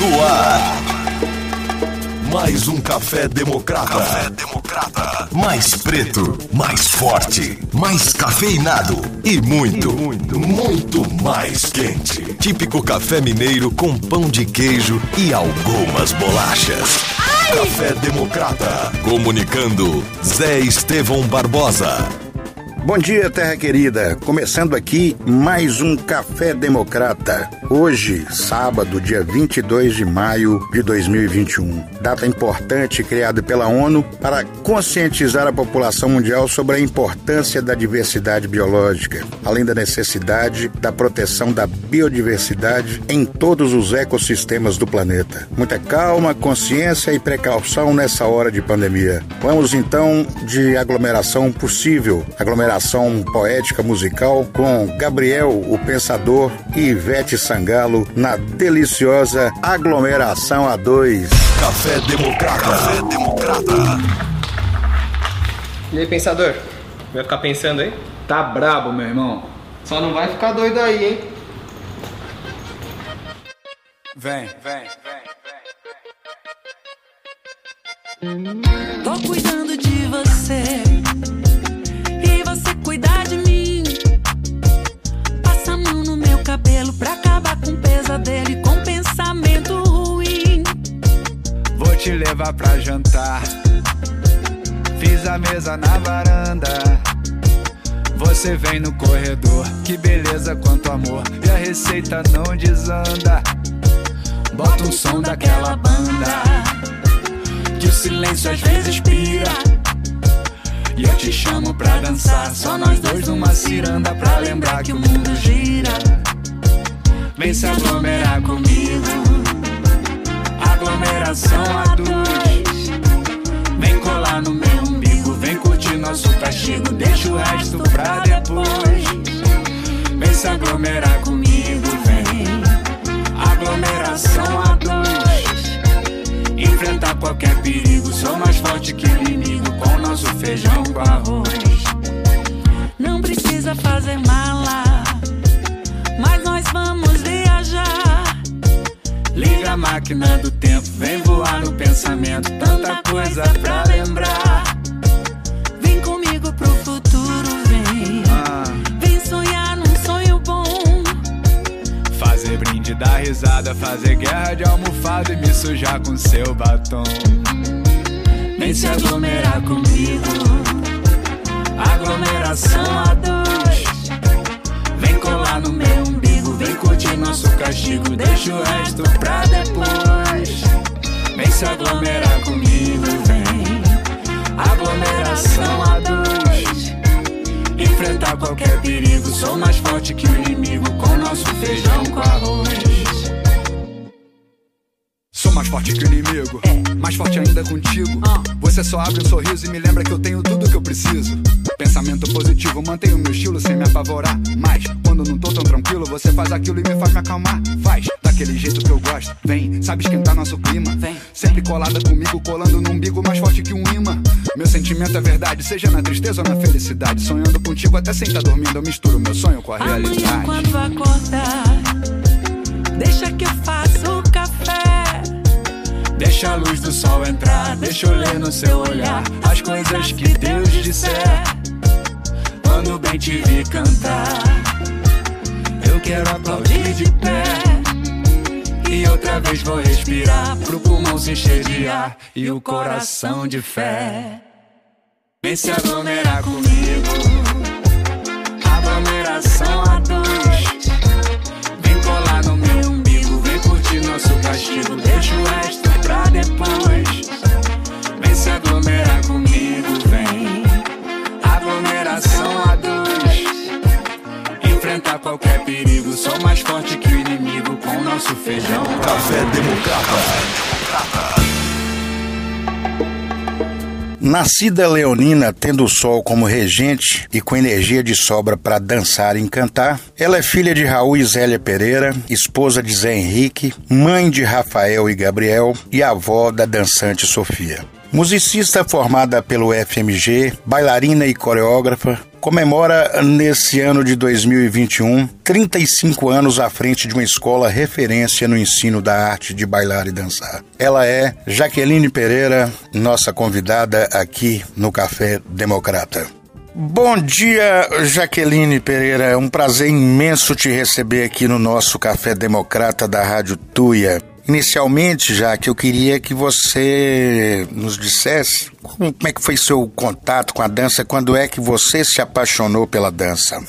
No ar. Mais um café democrata. Café democrata. Mais preto, mais forte, mais cafeinado e muito, muito, muito mais quente. Típico café mineiro com pão de queijo e algumas bolachas. Café democrata. Comunicando Zé Estevão Barbosa. Bom dia, terra querida. Começando aqui mais um Café Democrata. Hoje, sábado, dia 22 de maio de 2021. Data importante criada pela ONU para conscientizar a população mundial sobre a importância da diversidade biológica, além da necessidade da proteção da biodiversidade em todos os ecossistemas do planeta. Muita calma, consciência e precaução nessa hora de pandemia. Vamos então de aglomeração possível, aglomeração poética musical com Gabriel, o Pensador e Ivete Sangalo na deliciosa aglomeração A2. Café Democrata. Café Democrata. E aí, pensador? Vai ficar pensando aí? Tá brabo, meu irmão. Só não vai ficar doido aí, hein? Vem, vem, vem, vem. Tô cuidando de você cuidar de mim. Passa a mão no meu cabelo pra acabar com o pesadelo e com pensamento ruim. Vou te levar pra jantar. Fiz a mesa na varanda. Você vem no corredor, que beleza quanto amor. E a receita não desanda. Bota um som daquela banda. Que o silêncio às vezes pira. E eu te chamo pra dançar. Só nós dois numa ciranda pra lembrar que o mundo gira. Vem se aglomerar comigo. Aglomeração a dois. Vem colar no meu umbigo. Vem curtir nosso castigo. Deixa o resto pra depois. Vem se aglomerar comigo. Vem. Aglomeração a. Enfrentar qualquer perigo. Sou mais forte que o inimigo. Com nosso feijão com arroz. Não precisa fazer mala, mas nós vamos viajar. Liga a máquina do tempo, vem voar no pensamento. Tanta coisa pra lembrar. Dar risada, fazer guerra de almofada e me sujar com seu batom. Vem se aglomerar comigo. Aglomeração a dois. Vem colar no meu umbigo. Vem curtir nosso castigo. Deixa o resto pra depois. Vem se aglomerar comigo. Vem. Aglomeração a dois. Enfrentar qualquer perigo. Sou mais forte que o inimigo. Com nosso feijão com arroz. Sou mais forte que o inimigo, é. mais forte ainda contigo. Uh. Você só abre um sorriso e me lembra que eu tenho tudo que eu preciso. Pensamento positivo, mantenho meu estilo sem me apavorar. Mas quando não tô tão tranquilo, você faz aquilo e me faz me acalmar. Faz daquele jeito que eu gosto. Vem, sabe esquentar nosso clima. Vem. Sempre colada comigo, colando no umbigo mais forte que um imã. Meu sentimento é verdade, seja na tristeza ou na felicidade. Sonhando contigo até sem estar dormindo, eu misturo meu sonho com a realidade. Amanhã quando acordar, deixa que eu faço o café. Deixa a luz do sol entrar, deixa eu ler no seu olhar as coisas que Deus disser. Quando bem te vi cantar, eu quero aplaudir de pé. E outra vez vou respirar pro pulmão se encher de ar e o coração de fé. Vem se aglomerar comigo, aglomeração a dois. Vem colar no meu umbigo, vem curtir nosso castigo, deixa o resto pra depois. Enfrentar qualquer perigo, sou mais forte que o inimigo com nosso feijão. Café Democrata. Nascida leonina, tendo o sol como regente e com energia de sobra para dançar e cantar, ela é filha de Raul e Zélia Pereira, esposa de Zé Henrique, mãe de Rafael e Gabriel e avó da dançante Sofia. Musicista formada pelo FMG, bailarina e coreógrafa, comemora nesse ano de 2021 35 anos à frente de uma escola referência no ensino da arte de bailar e dançar. Ela é Jaqueline Pereira, nossa convidada aqui no Café Democrata. Bom dia, Jaqueline Pereira. É um prazer imenso te receber aqui no nosso Café Democrata da Rádio Tuia. Inicialmente, já que eu queria que você nos dissesse como, é que foi seu contato com a dança, quando é que você se apaixonou pela dança?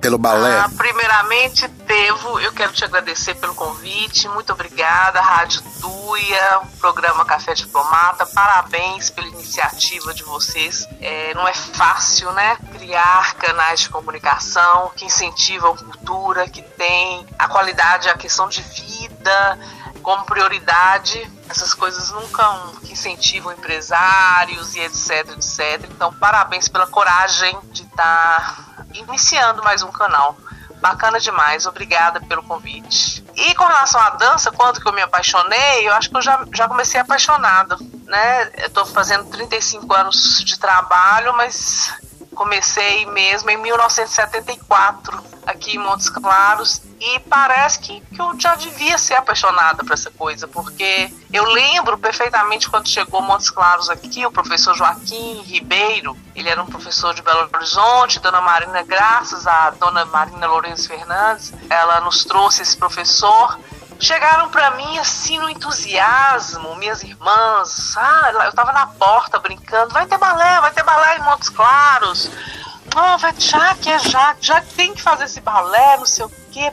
Pelo balé? Ah, primeiramente, Devo, eu quero te agradecer pelo convite. Muito obrigada, Rádio Tuia, programa Café Diplomata. Parabéns pela iniciativa de vocês. É, não é fácil, né? Criar canais de comunicação que incentivam cultura, que tem a qualidade, a questão de vida como prioridade. Essas coisas nunca incentivam empresários e etc, etc. Então, parabéns pela coragem de estar tá iniciando mais um canal. Bacana demais, obrigada pelo convite. E com relação à dança, quando que eu me apaixonei, eu acho que eu já, já comecei apaixonada, né? Eu tô fazendo 35 anos de trabalho, mas comecei mesmo em 1974, aqui em Montes Claros, e parece que, que eu já devia ser apaixonada por essa coisa, porque eu lembro perfeitamente quando chegou Montes Claros aqui, o professor Joaquim Ribeiro, ele era um professor de Belo Horizonte, Dona Marina, graças a Dona Marina Lourenço Fernandes, ela nos trouxe esse professor, chegaram para mim assim no entusiasmo, minhas irmãs, ah, eu tava na porta brincando, vai ter balé, vai ter balé em Montes Claros, oh, vai, já que é já, já tem que fazer esse balé, não sei o quê,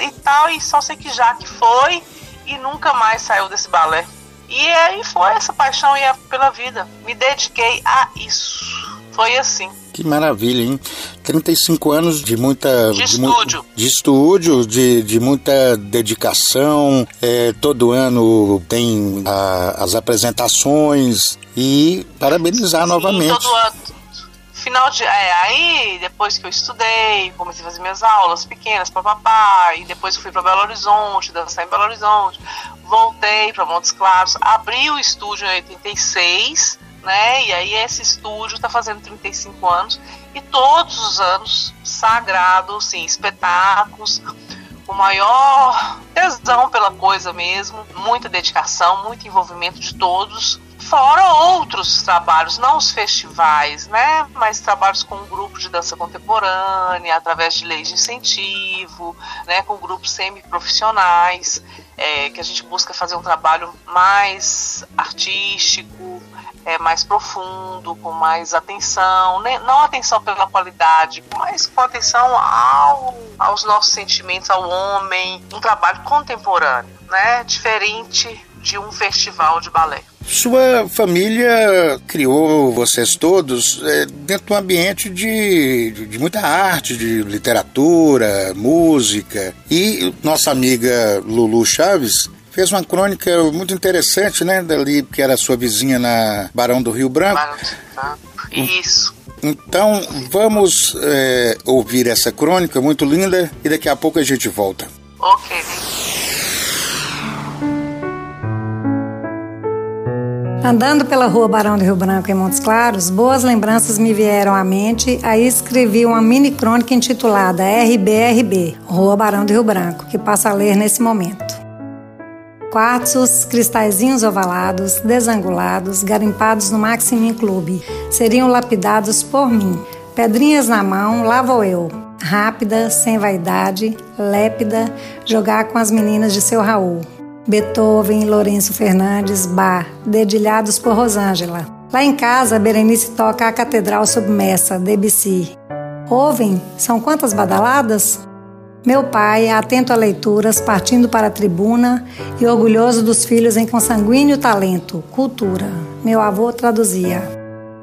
e tal, e só sei que já que foi e nunca mais saiu desse balé. E aí foi essa paixão e pela vida. Me dediquei a isso. Foi assim. Que maravilha, hein? 35 anos de muita. De, de estúdio. de estúdio, de, de muita dedicação. É, todo ano tem a, as apresentações e parabenizar Sim, novamente. Todo ano final de. É, aí, depois que eu estudei, comecei a fazer minhas aulas pequenas para papai, e depois fui para Belo Horizonte, dançar em Belo Horizonte, voltei para Montes Claros, abri o estúdio em 86, né? E aí esse estúdio está fazendo 35 anos, e todos os anos, sagrado, sim, espetáculos, o maior tesão pela coisa mesmo, muita dedicação, muito envolvimento de todos Fora outros trabalhos, não os festivais, né? Mas trabalhos com um grupo de dança contemporânea, através de leis de incentivo, né? Com grupos semiprofissionais, é, que a gente busca fazer um trabalho mais artístico, é, mais profundo, com mais atenção, né? não atenção pela qualidade, mas com atenção ao, aos nossos sentimentos, ao homem, um trabalho contemporâneo, né? Diferente de um festival de balé. Sua família criou vocês todos é, dentro de um ambiente de, de, de, muita arte, de literatura, música. E nossa amiga Lulu Chaves fez uma crônica muito interessante, né? Dali, que era sua vizinha na Barão do Rio Branco. Barão do Rio Branco. Isso. Então, vamos é, ouvir essa crônica muito linda e daqui a pouco a gente volta. Ok. Andando pela rua Barão do Rio Branco em Montes Claros, boas lembranças me vieram à mente. Aí escrevi uma mini crônica intitulada RBRB, Rua Barão do Rio Branco, que passo a ler nesse momento. Quartzos, cristalzinhos ovalados, desangulados, garimpados no Maximin Clube, seriam lapidados por mim. Pedrinhas na mão, lá vou eu, rápida, sem vaidade, lépida, jogar com as meninas de seu Raul. Beethoven, Lourenço Fernandes, Bach, dedilhados por Rosângela. Lá em casa, Berenice toca a Catedral Submersa, Debussy. Ouvem? São quantas badaladas? Meu pai, atento a leituras, partindo para a tribuna e orgulhoso dos filhos em consanguíneo talento, cultura. Meu avô traduzia.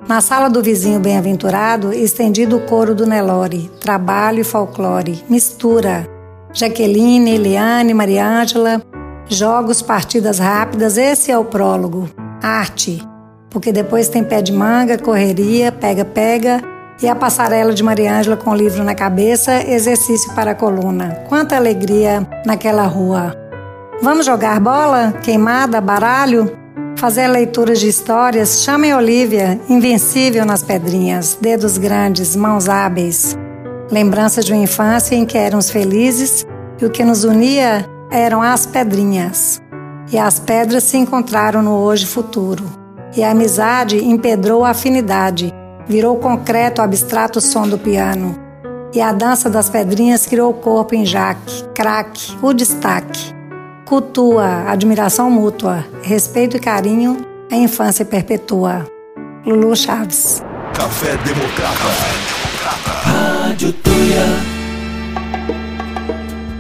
Na sala do vizinho bem-aventurado, estendido o coro do Nelore, trabalho e folclore, mistura. Jaqueline, Eliane, Maria Ângela, Jogos, partidas rápidas, esse é o prólogo. Arte, porque depois tem pé de manga, correria, pega-pega e a passarela de Maria Ângela com o livro na cabeça, exercício para a coluna. Quanta alegria naquela rua. Vamos jogar bola? Queimada? Baralho? fazer leituras de histórias, chamem Olivia, invencível nas pedrinhas, dedos grandes, mãos hábeis. Lembrança de uma infância em que éramos felizes e o que nos unia eram as pedrinhas. E as pedras se encontraram no hoje futuro. E a amizade empedrou a afinidade, virou concreto o abstrato som do piano. E a dança das pedrinhas criou o corpo em Jaque, craque, o destaque. Cultua, admiração mútua, respeito e carinho, a infância perpetua. Lulu Chaves. Café Democrata. Rádio Tuia.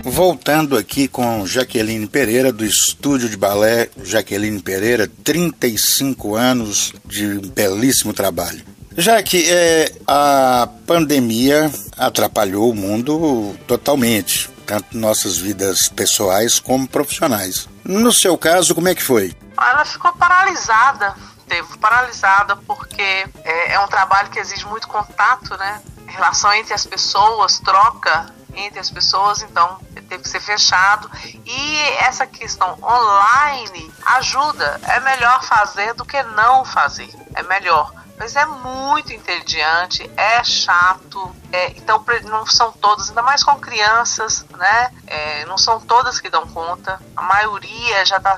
Voltando aqui com Jaqueline Pereira, do estúdio de balé Jaqueline Pereira, 35 anos de belíssimo trabalho. Já que é, a pandemia atrapalhou o mundo totalmente, tanto nossas vidas pessoais como profissionais. No seu caso, como é que foi? Ela ficou paralisada, teve paralisada porque é, é um trabalho que exige muito contato, né? Relação entre as pessoas, troca entre as pessoas, então teve que ser fechado. E essa questão online ajuda. É melhor fazer do que não fazer. É melhor. Mas é muito entediante, é chato, é, então não são todas, ainda mais com crianças, né? É, não são todas que dão conta. A maioria já está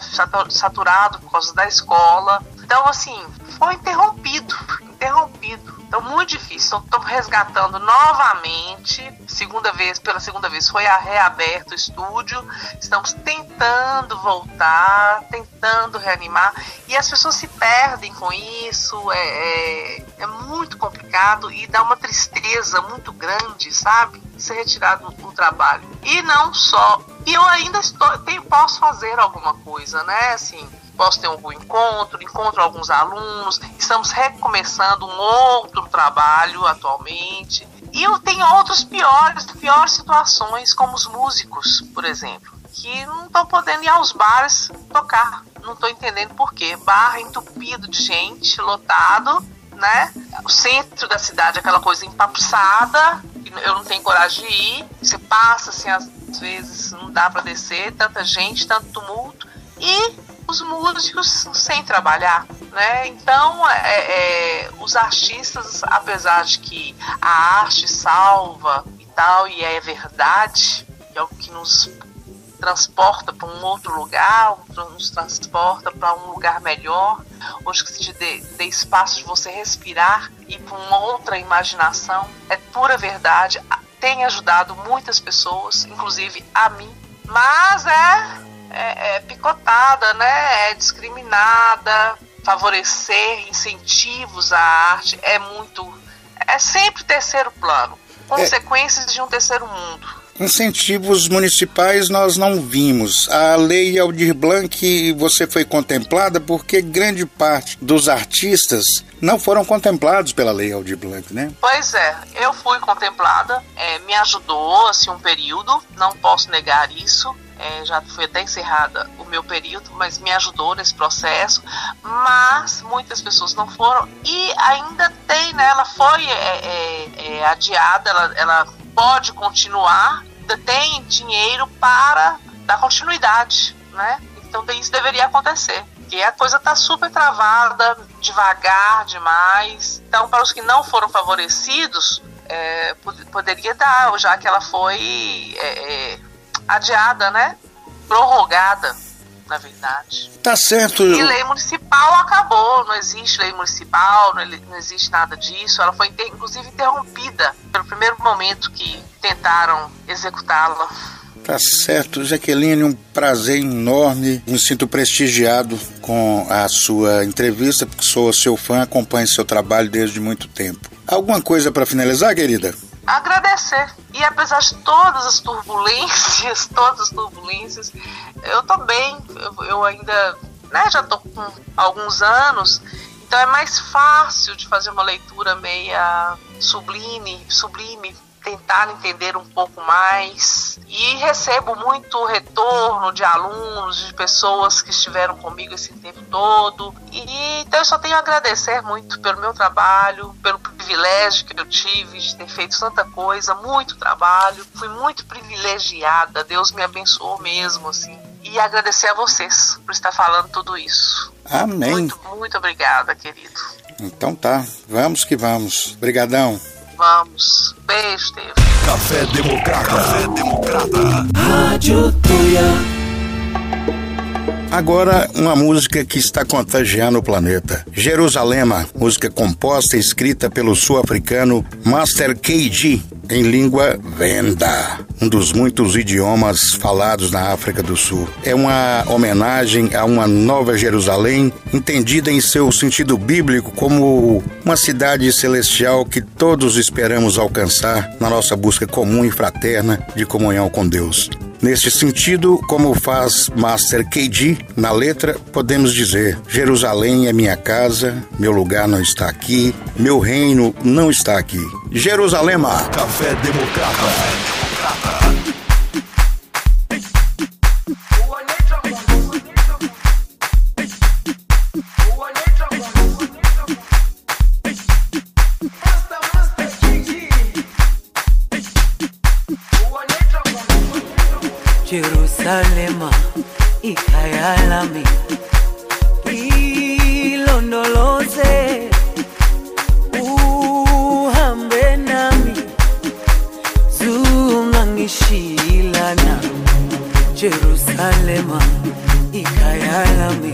saturado por causa da escola. Então, assim, foi interrompido, interrompido. Então, muito difícil. Estamos resgatando novamente, segunda vez, pela segunda vez, foi reaberto o estúdio. Estamos tentando voltar, tentando reanimar. E as pessoas se perdem com isso. É, é, é muito complicado e dá uma tristeza muito grande, sabe? Ser retirado do trabalho. E não só. E eu ainda estou, tenho, posso fazer alguma coisa, né? Assim, posso ter algum encontro, encontro alguns alunos, estamos recomeçando um outro trabalho atualmente. E eu tenho outros piores, piores situações, como os músicos, por exemplo, que não estão podendo ir aos bares tocar. Não estou entendendo por quê. Bar entupido de gente, lotado, né? O centro da cidade, aquela coisa empapuçada, eu não tenho coragem de ir. Você passa, assim, às vezes não dá para descer, tanta gente, tanto tumulto. E os músicos sem trabalhar, né? Então, é, é, os artistas, apesar de que a arte salva e tal, e é verdade, é o que nos transporta para um outro lugar, nos transporta para um lugar melhor, onde que se dê, dê espaço de você respirar e para uma outra imaginação. É pura verdade, tem ajudado muitas pessoas, inclusive a mim, mas é é, é picotada, né? É discriminada. Favorecer incentivos à arte é muito. É sempre terceiro plano. Consequências é. de um terceiro mundo. Incentivos municipais nós não vimos. A lei Aldir Blanc você foi contemplada porque grande parte dos artistas não foram contemplados pela lei Aldir Blanc, né? Pois é, eu fui contemplada, é, me ajudou assim um período, não posso negar isso é, já foi até encerrada o meu período, mas me ajudou nesse processo. Mas muitas pessoas não foram e ainda tem, né? Ela foi é, é, é adiada, ela, ela pode continuar, tem dinheiro para dar continuidade, né? Então isso deveria acontecer. E a coisa está super travada, devagar demais. Então, para os que não foram favorecidos, é, poderia dar, já que ela foi é, é, adiada, né? Prorrogada, na verdade. Tá certo. E lei municipal acabou, não existe lei municipal, não, existe nada disso. Ela foi, inclusive, interrompida pelo primeiro momento que tentaram executá-la. Tá certo, Jaqueline, um prazer enorme. Me sinto prestigiado com a sua entrevista, porque sou seu fã, acompanho seu trabalho desde muito tempo. Alguma coisa para finalizar, querida? Agradecer. E apesar de todas as turbulências, todas as turbulências, eu tô bem, eu, eu ainda né, já tô com alguns anos, então é mais fácil de fazer uma leitura meia sublime, sublime tentar entender um pouco mais. E recebo muito retorno de alunos, de pessoas que estiveram comigo esse tempo todo. E então eu só tenho a agradecer muito pelo meu trabalho, pelo privilégio que eu tive de ter feito tanta coisa, muito trabalho. Fui muito privilegiada, Deus me abençoou mesmo, assim e agradecer a vocês por estar falando tudo isso. Amém. Muito, muito obrigada, querido. Então tá, vamos que vamos. Obrigadão. Vamos. Beijo, Deus. Café Democrata. Café Democrata. Rádio Tuia. Agora, uma música que está contagiando o planeta. Jerusalema, música composta e escrita pelo sul-africano Master KG, em língua Venda, um dos muitos idiomas falados na África do Sul. É uma homenagem a uma nova Jerusalém, entendida em seu sentido bíblico como uma cidade celestial que todos esperamos alcançar na nossa busca comum e fraterna de comunhão com Deus. Neste sentido, como faz Master KG na letra, podemos dizer: Jerusalém é minha casa, meu lugar não está aqui, meu reino não está aqui. Jerusalema. Café Democrata. Café Democrata. kusema ikayalami ilondoloze uhambe nami. Zungangishilana jerusalema ikayalami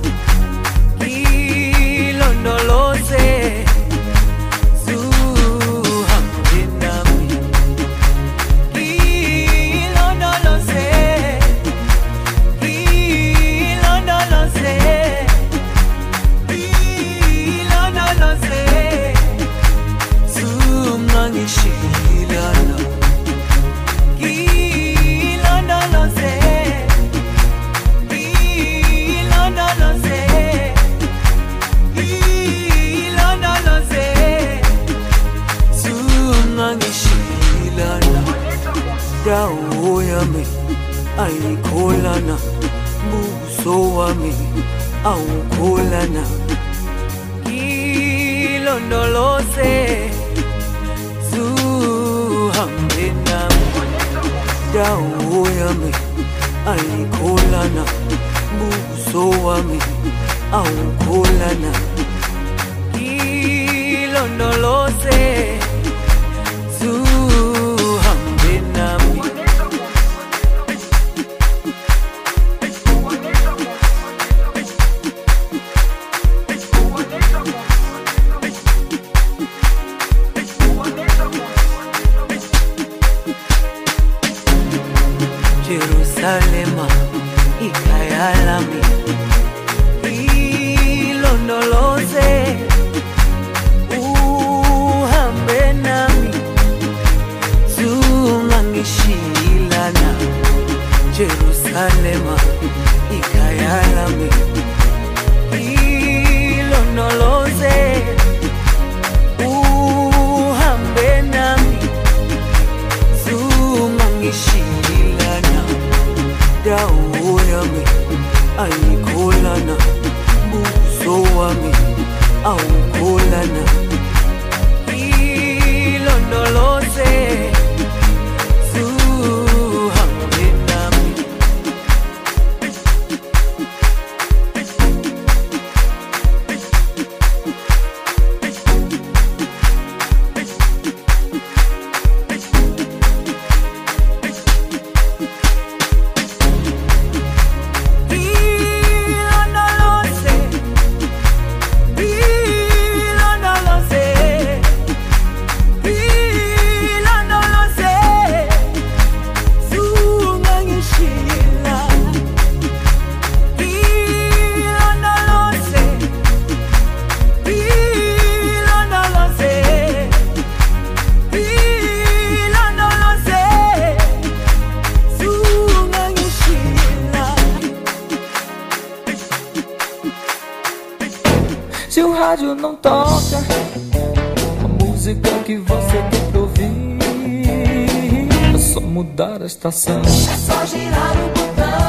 estação. É só girar o botão.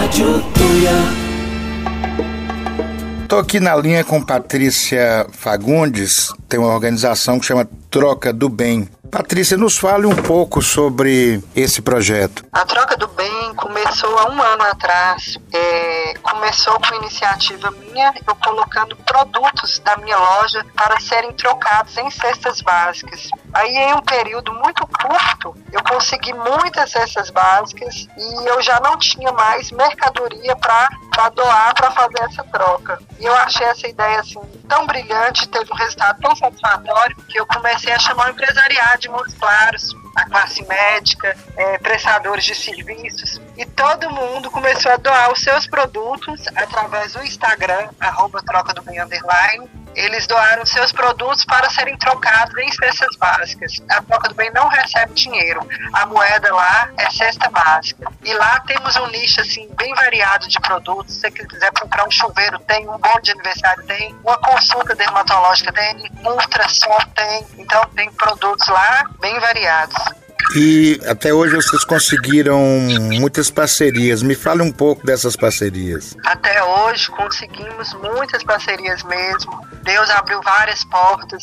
Rádio Tuia. Estou aqui na linha com Patrícia Fagundes, tem uma organização que chama Troca do Bem. Patrícia, nos fale um pouco sobre esse projeto. A Troca do Bem começou há um ano atrás. É, começou com iniciativa minha, eu colocando produtos da minha loja para serem trocados em cestas básicas. Aí, em um período muito curto, eu consegui muitas cestas básicas e eu já não tinha mais mercadoria para doar para fazer essa troca. E eu achei essa ideia assim tão brilhante, teve um resultado tão satisfatório que eu comecei a chamar o empresariado de Montes Claros, a classe médica, é, prestadores de serviços, e todo mundo começou a doar os seus produtos através do Instagram, arroba troca do bem underline. Eles doaram seus produtos para serem trocados em cestas básicas. A troca do bem não recebe dinheiro. A moeda lá é cesta básica. E lá temos um nicho assim bem variado de produtos. Se você quiser comprar um chuveiro, tem, um bolo de aniversário tem, uma consulta dermatológica tem, um ultrassom tem. Então tem produtos lá bem variados. E até hoje vocês conseguiram muitas parcerias. Me fale um pouco dessas parcerias. Até hoje conseguimos muitas parcerias mesmo. Deus abriu várias portas.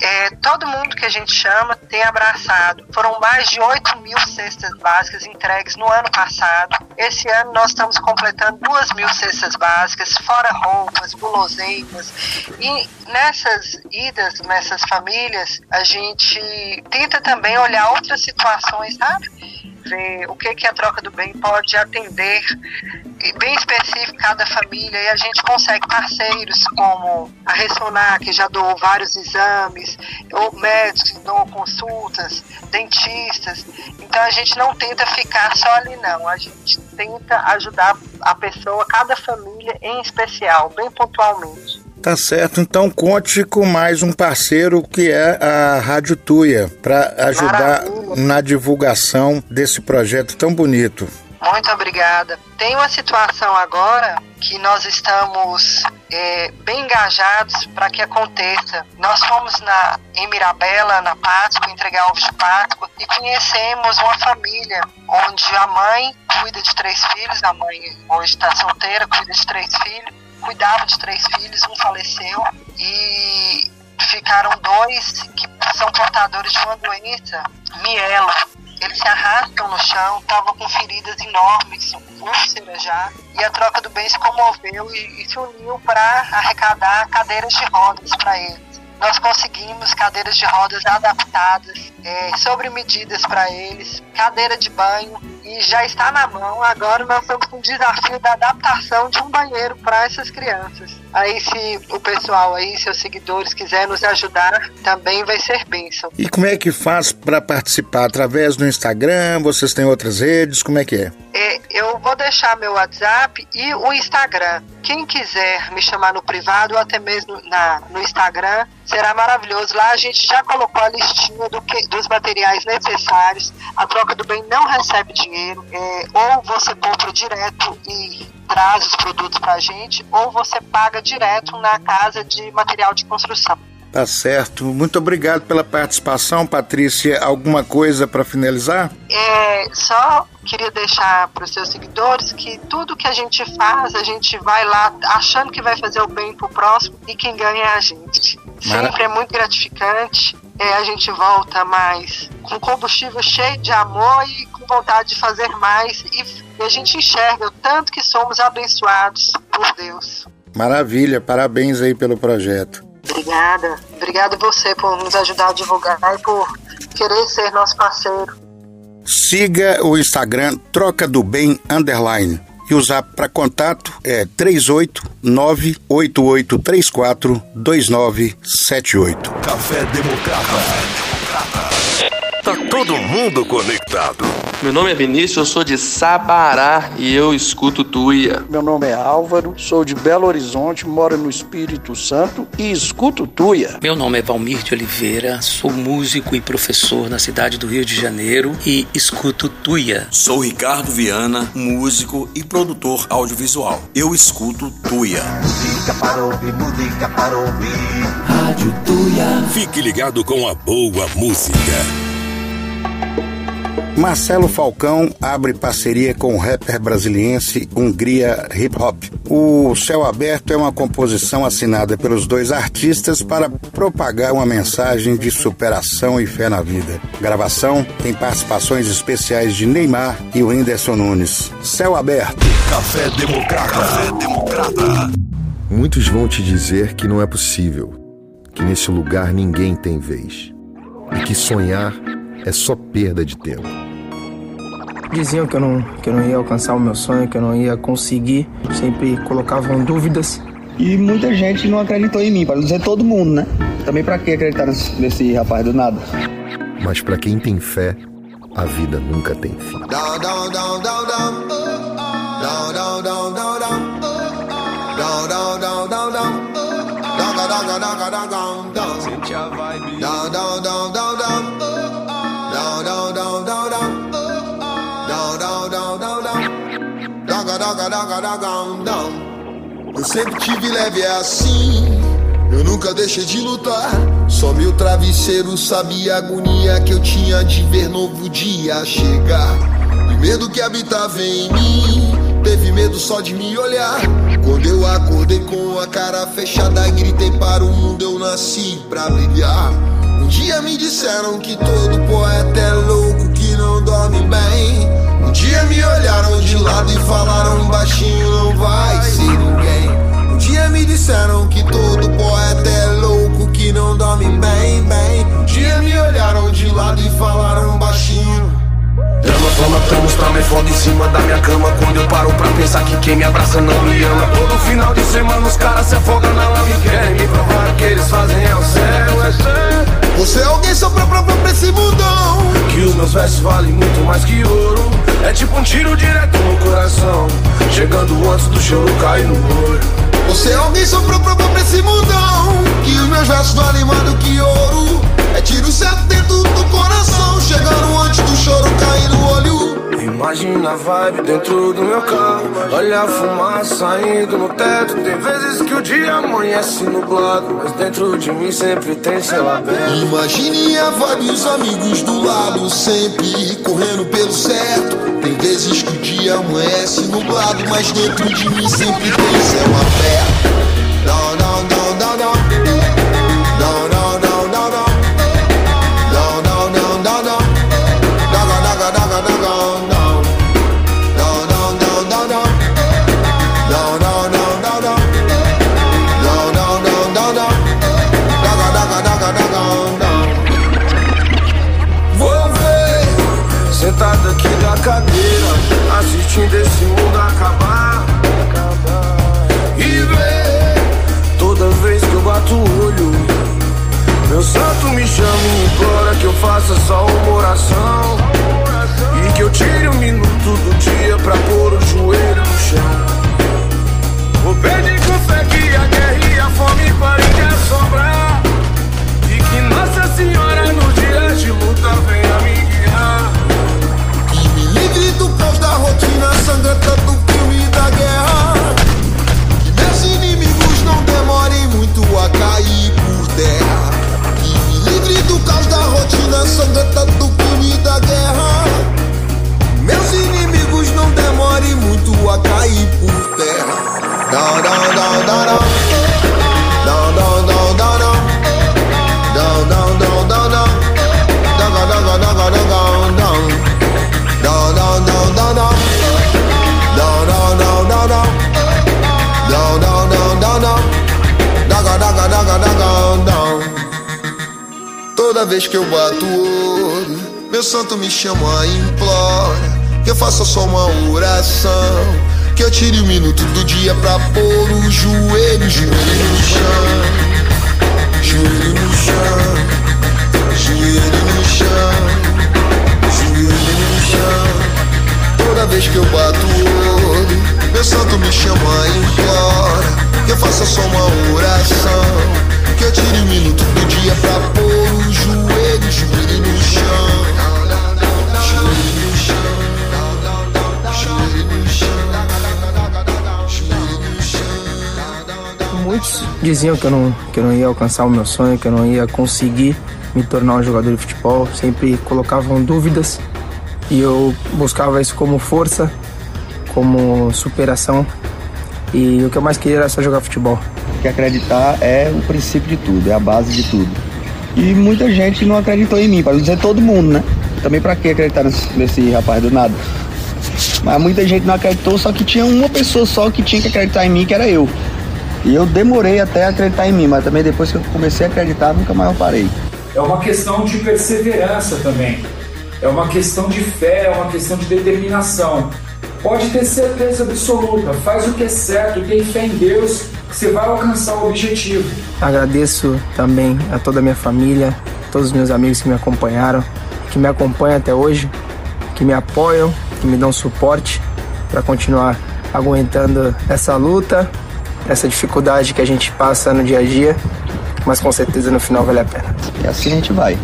É, todo mundo que a gente chama tem abraçado. Foram mais de 8 mil cestas básicas entregues no ano passado. Esse ano nós estamos completando 2 mil cestas básicas, fora roupas, guloseimas. E nessas idas, nessas famílias, a gente tenta também olhar outras situações situações, sabe? Ver o que, que a troca do bem pode atender, bem específico cada família, e a gente consegue parceiros como a Ressonar, que já doou vários exames, ou médicos que doam consultas, dentistas. Então a gente não tenta ficar só ali, não. A gente tenta ajudar a pessoa, cada família em especial, bem pontualmente. Tá certo, então conte com mais um parceiro que é a Rádio Tuia, para ajudar Maravilha. na divulgação desse projeto tão bonito. Muito obrigada. Tem uma situação agora que nós estamos é, bem engajados para que aconteça. Nós fomos na, em Mirabela, na Páscoa, entregar ovos de Páscoa e conhecemos uma família onde a mãe cuida de três filhos, a mãe hoje está solteira, cuida de três filhos, cuidava de três filhos, um faleceu e ficaram dois que são portadores de uma doença, mielo. Eles se arrastam no chão, estavam com feridas enormes, úlceras já, e a troca do bem se comoveu e, e se uniu para arrecadar cadeiras de rodas para eles nós conseguimos cadeiras de rodas adaptadas, é, sobre medidas para eles, cadeira de banho, e já está na mão. Agora nós estamos com o desafio da adaptação de um banheiro para essas crianças. Aí, se o pessoal aí, seus seguidores, quiser nos ajudar, também vai ser bênção. E como é que faz para participar? Através do Instagram? Vocês têm outras redes? Como é que é? é? Eu vou deixar meu WhatsApp e o Instagram. Quem quiser me chamar no privado ou até mesmo na, no Instagram, será maravilhoso. Lá a gente já colocou a listinha do que, dos materiais necessários. A troca do bem não recebe dinheiro. É, ou você compra direto e traz os produtos para a gente, ou você paga direto na casa de material de construção. Tá certo. Muito obrigado pela participação, Patrícia. Alguma coisa para finalizar? É, só queria deixar para os seus seguidores que tudo que a gente faz, a gente vai lá achando que vai fazer o bem para o próximo e quem ganha é a gente. Mara... Sempre é muito gratificante. É, a gente volta mais com combustível cheio de amor e com vontade de fazer mais. E, e a gente enxerga o tanto que somos abençoados por Deus. Maravilha, parabéns aí pelo projeto. Obrigada. Obrigada você por nos ajudar a divulgar e por querer ser nosso parceiro. Siga o Instagram Troca do Bem Underline e usar para contato é 38988342978. Café Democrata. Café Democrata. Tá todo mundo conectado. Meu nome é Vinícius, eu sou de Sabará e eu escuto Tuia. Meu nome é Álvaro, sou de Belo Horizonte, moro no Espírito Santo e escuto Tuia. Meu nome é Valmir de Oliveira, sou músico e professor na cidade do Rio de Janeiro e escuto Tuia. Sou Ricardo Viana, músico e produtor audiovisual. Eu escuto Tuia. Música para ouvir, música para ouvir. Rádio Tuia. Fique ligado com a boa música. Marcelo Falcão abre parceria com o rapper brasiliense Hungria Hip Hop. O Céu Aberto é uma composição assinada pelos dois artistas para propagar uma mensagem de superação e fé na vida. Gravação tem participações especiais de Neymar e o Whindersson Nunes. Céu Aberto. Café Democrata. Café Democrata. Muitos vão te dizer que não é possível, que nesse lugar ninguém tem vez e que sonhar é só perda de tempo. Diziam que eu, não, que eu não ia alcançar o meu sonho, que eu não ia conseguir, sempre colocavam dúvidas. E muita gente não acreditou em mim, para não dizer todo mundo, né? Também para que acreditar nesse, nesse rapaz do nada? Mas para quem tem fé, a vida nunca tem fim. Down, down, down, down, down. Down, Eu sempre tive leve é assim. Eu nunca deixei de lutar. Só meu travesseiro sabia a agonia que eu tinha de ver novo dia chegar. E medo que habitava em mim. Teve medo só de me olhar. Quando eu acordei com a cara fechada, gritei para o mundo: Eu nasci pra brilhar. Um dia me disseram que todo poeta é louco, que não dorme bem. Um dia me olharam de lado e falaram baixinho: Não vai ser ninguém. Um dia me disseram que todo poeta é louco, que não dorme bem, bem. Um dia me olharam de lado e falaram baixinho. Drama, fama, estamos também foda em cima da minha cama. Quando eu paro pra pensar que quem me abraça não me ama. Todo final de semana os caras se afogam na lama e querem me provar que eles fazem é o céu, é céu Você é alguém só pra provar pra esse mundão. Que os meus versos valem muito mais que ouro. É tipo um tiro direto no coração. Chegando antes do choro cair no olho Você é alguém só pra pra esse mundão Que os meus versos valem mais do que ouro. É tiro certo dentro do coração Chegando antes do choro cair no olho Imagina a vibe dentro do meu carro. Olha a fumaça saindo no teto. Tem vezes que o dia amanhece nublado Mas dentro de mim sempre tem céu aberto. Imagine a vibe os amigos do lado Sempre correndo pelo certo. Tem vezes que o dia amanhece nublado Mas dentro de mim sempre tem céu aberto. Não, não, vez que eu bato o olho, meu santo me chama e implora que eu faça só uma oração, que eu tire um minuto do dia pra pôr o joelho, joelho no chão, joelho no chão, joelho no chão, joelho no chão. Toda vez que eu bato o olho, meu santo me chama e implora que eu faça só uma oração, que eu tire um minuto do dia pra pôr Diziam que eu, não, que eu não ia alcançar o meu sonho, que eu não ia conseguir me tornar um jogador de futebol. Sempre colocavam dúvidas e eu buscava isso como força, como superação. E o que eu mais queria era só jogar futebol. Que acreditar é o princípio de tudo, é a base de tudo. E muita gente não acreditou em mim, para não dizer todo mundo, né? Também para que acreditar nesse, nesse rapaz do nada? Mas muita gente não acreditou, só que tinha uma pessoa só que tinha que acreditar em mim, que era eu. E eu demorei até acreditar em mim, mas também depois que eu comecei a acreditar, nunca mais eu parei. É uma questão de perseverança também. É uma questão de fé, é uma questão de determinação. Pode ter certeza absoluta, faz o que é certo, tem fé em Deus, que você vai alcançar o objetivo. Agradeço também a toda a minha família, todos os meus amigos que me acompanharam, que me acompanham até hoje, que me apoiam, que me dão suporte para continuar aguentando essa luta essa dificuldade que a gente passa no dia a dia, mas com certeza no final vale a pena. E assim a gente vai.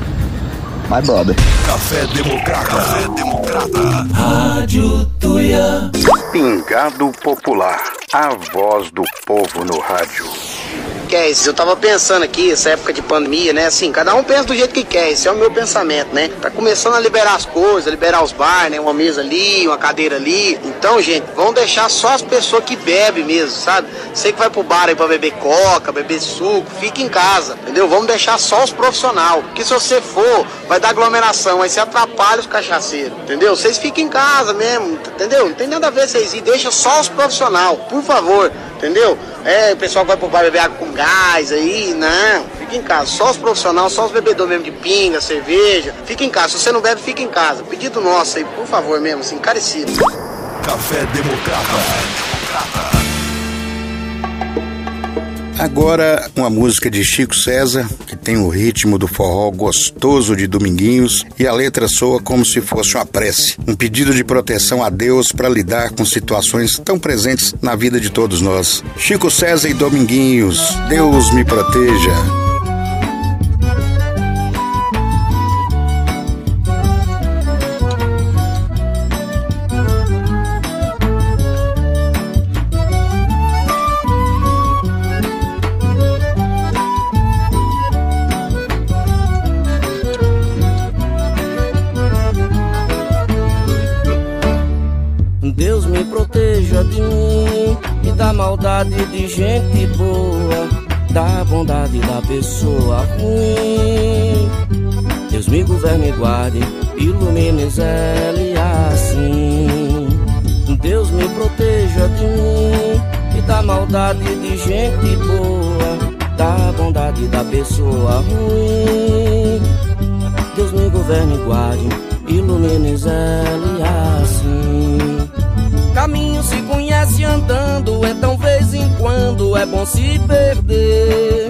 My brother. Café Democrata. Café Democrata. Rádio Tuia. Pingado Popular. A voz do povo no rádio. Quer. Eu tava pensando aqui, essa época de pandemia, né? Assim, cada um pensa do jeito que quer. Esse é o meu pensamento, né? Tá começando a liberar as coisas, liberar os bares, né? Uma mesa ali, uma cadeira ali. Então, gente, vamos deixar só as pessoas que bebem mesmo, sabe? Você que vai pro bar aí pra beber coca, beber suco, fica em casa, entendeu? Vamos deixar só os profissionais. Porque se você for, vai dar aglomeração, aí você atrapalha os cachaceiros, entendeu? Vocês fiquem em casa mesmo, entendeu? Não tem nada a ver vocês ir, deixa só os profissionais, por favor, entendeu? É, o pessoal que vai pro bar beber água com aí, não. Fica em casa. Só os profissionais, só os bebedores mesmo de pinga, cerveja. Fica em casa. Se você não bebe, fica em casa. Pedido nosso aí, por favor mesmo, assim, encarecido. Café Democrata. Agora, uma música de Chico César, que tem o ritmo do forró gostoso de Dominguinhos e a letra soa como se fosse uma prece, um pedido de proteção a Deus para lidar com situações tão presentes na vida de todos nós. Chico César e Dominguinhos, Deus me proteja. Da bondade da pessoa ruim. Deus me governe e guarde, ilumine Zé assim. Deus me proteja de mim e da maldade de gente boa, da bondade da pessoa ruim. Deus me governe e guarde, ilumine Zé assim. Caminho se conhece andando, então vez em quando é bom se perder.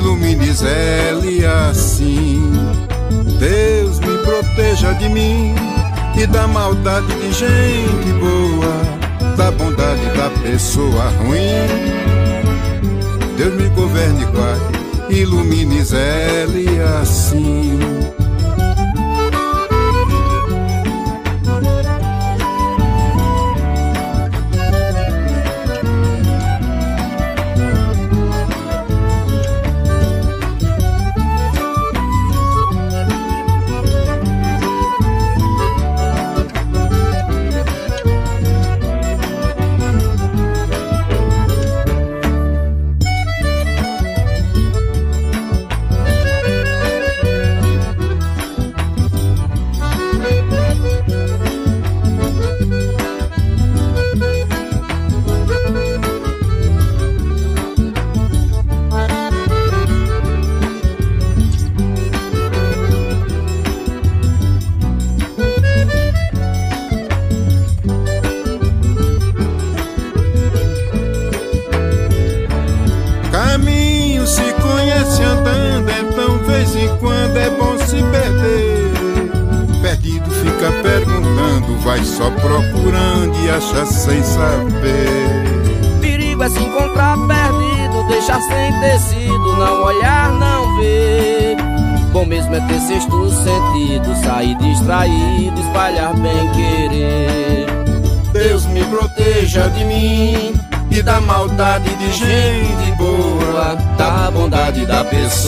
ilumine Zé assim. Deus me proteja de mim e da maldade de gente boa, da bondade da pessoa ruim. Deus me governe guarde, ilumine Zé assim.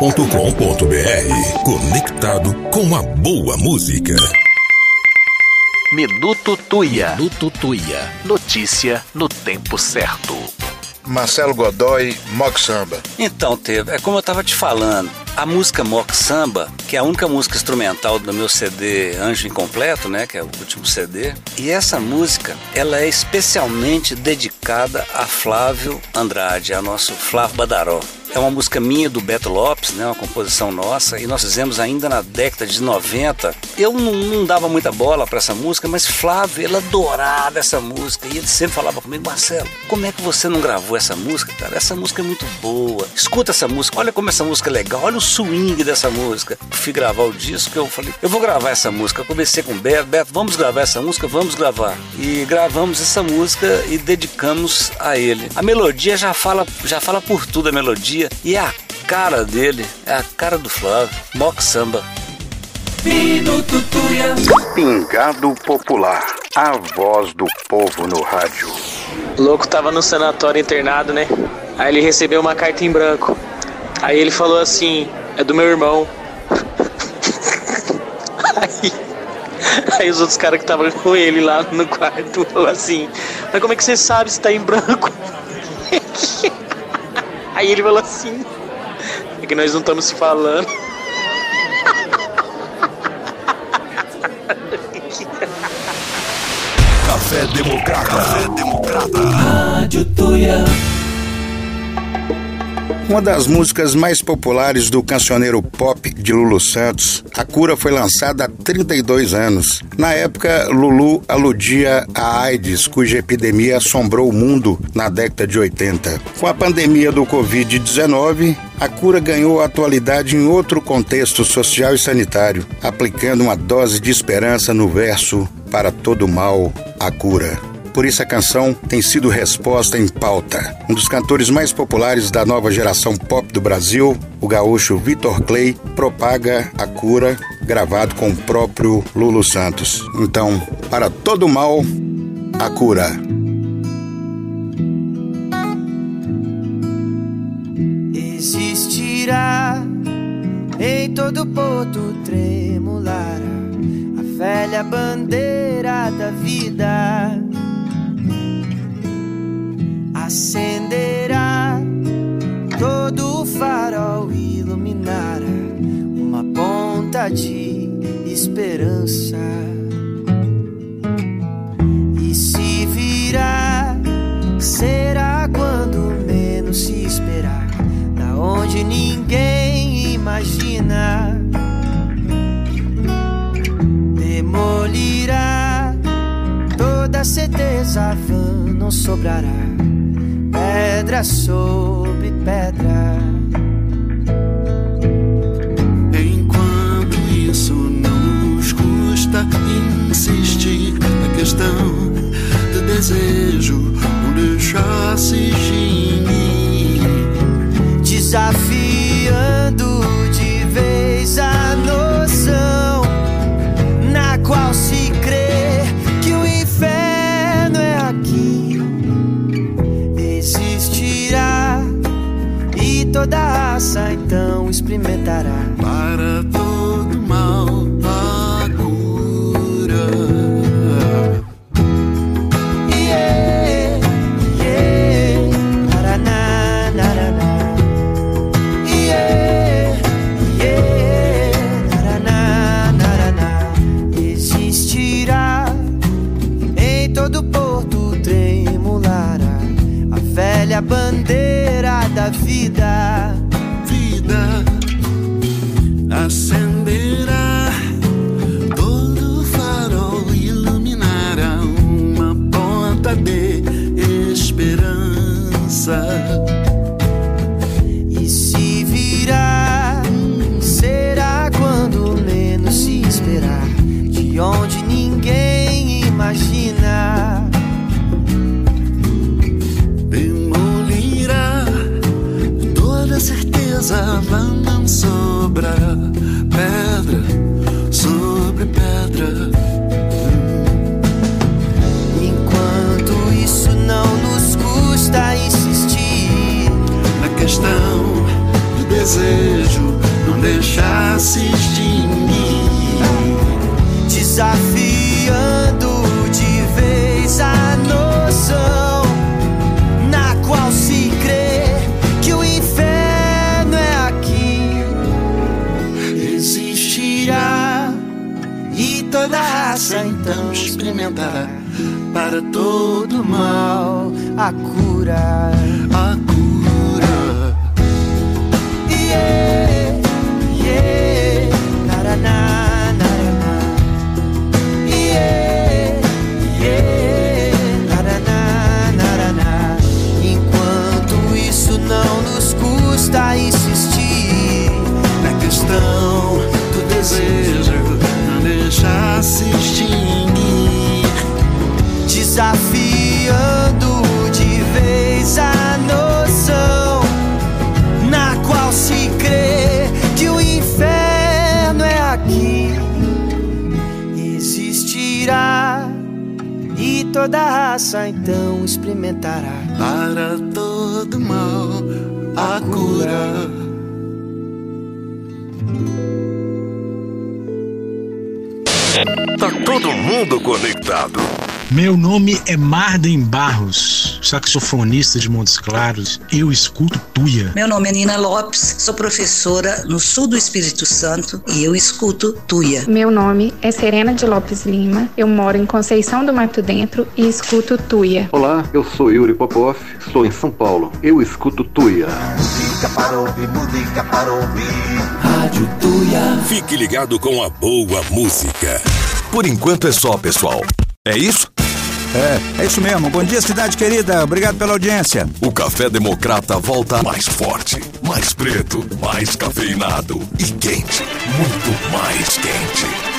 radiotuia.com.br Conectado com a boa música. Minuto Tuia. Minuto Tuia. Notícia no tempo certo. Marcelo Godoy, Mock Samba. Então, Teve, é como eu tava te falando. A música Mock Samba, que é a única música instrumental do meu CD Anjo Incompleto, né, que é o último CD, e essa música, ela é especialmente dedicada a Flávio Andrade, a nosso Flávio Badaró. É uma música minha do Beto Lopes, né, uma composição nossa, e nós fizemos ainda na década de 90. Eu não, não dava muita bola para essa música, mas Flávio, ele adorava essa música e ele sempre falava comigo, Marcelo, como é que você não gravou essa música, cara? Essa música é muito boa. Escuta essa música, olha como essa música é legal, olha o swing dessa música. Fui gravar o disco, eu falei, eu vou gravar essa música. Eu conversei com o Beto, Beto, vamos gravar essa música? Vamos gravar. E gravamos essa música e dedicamos a ele. A melodia já fala, já fala por tudo a melodia e é a cara dele, é a cara do Flávio. Mock Samba. Minuto Tuia. Pingado Popular. A voz do povo no rádio. O louco tava no sanatório internado, né? Aí ele recebeu uma carta em branco. Aí ele falou assim: é do meu irmão. Aí, aí os outros caras que estavam com ele lá no quarto falou assim: Mas como é que você sabe se tá em branco? Aí ele falou assim: É que nós não estamos se falando. Café Democrata. Café Democrata. Rádio Tuia. Uma das músicas mais populares do cancioneiro pop de Lulu Santos, A Cura foi lançada há 32 anos. Na época, Lulu aludia à AIDS, cuja epidemia assombrou o mundo na década de 80. Com a pandemia do Covid-19, a cura ganhou atualidade em outro contexto social e sanitário, aplicando uma dose de esperança no verso Para todo mal, a cura. Por isso a canção tem sido resposta em pauta. Um dos cantores mais populares da nova geração pop do Brasil, o gaúcho Vitor Clay, propaga a cura, gravado com o próprio Lulu Santos. Então, para todo mal, a cura. Existirá em todo porto tremular a velha bandeira da vida acenderá. Todo o farol iluminará uma ponta de esperança. E se virá será quando menos se esperar. Da onde ninguém imagina. Demolirá toda certeza vã não sobrará pedra sobre pedra. Enquanto isso não nos custa insistir na questão do desejo, não deixar se extinguir. Desafiando experimentará. Para toda raça então experimentará para todo mal a cura. Tá todo mundo conectado. Meu nome é Marden Barros, saxofonista de Montes Claros. Eu escuto Tuia. Meu nome é Nina Lopes, sou professora no sul do Espírito Santo e eu escuto Tuia. Meu nome é Serena de Lopes Lima, eu moro em Conceição do Mato Dentro e escuto Tuia. Olá, eu sou Yuri Popov, estou em São Paulo. Eu escuto Tuia. Música para ouvir, música para ouvir. Rádio Tuia. Fique ligado com a boa música. Por enquanto é só, pessoal. É isso? É, é isso mesmo. Bom dia, cidade querida. Obrigado pela audiência. O Café Democrata volta mais forte, mais preto, mais cafeinado e quente. Muito mais quente.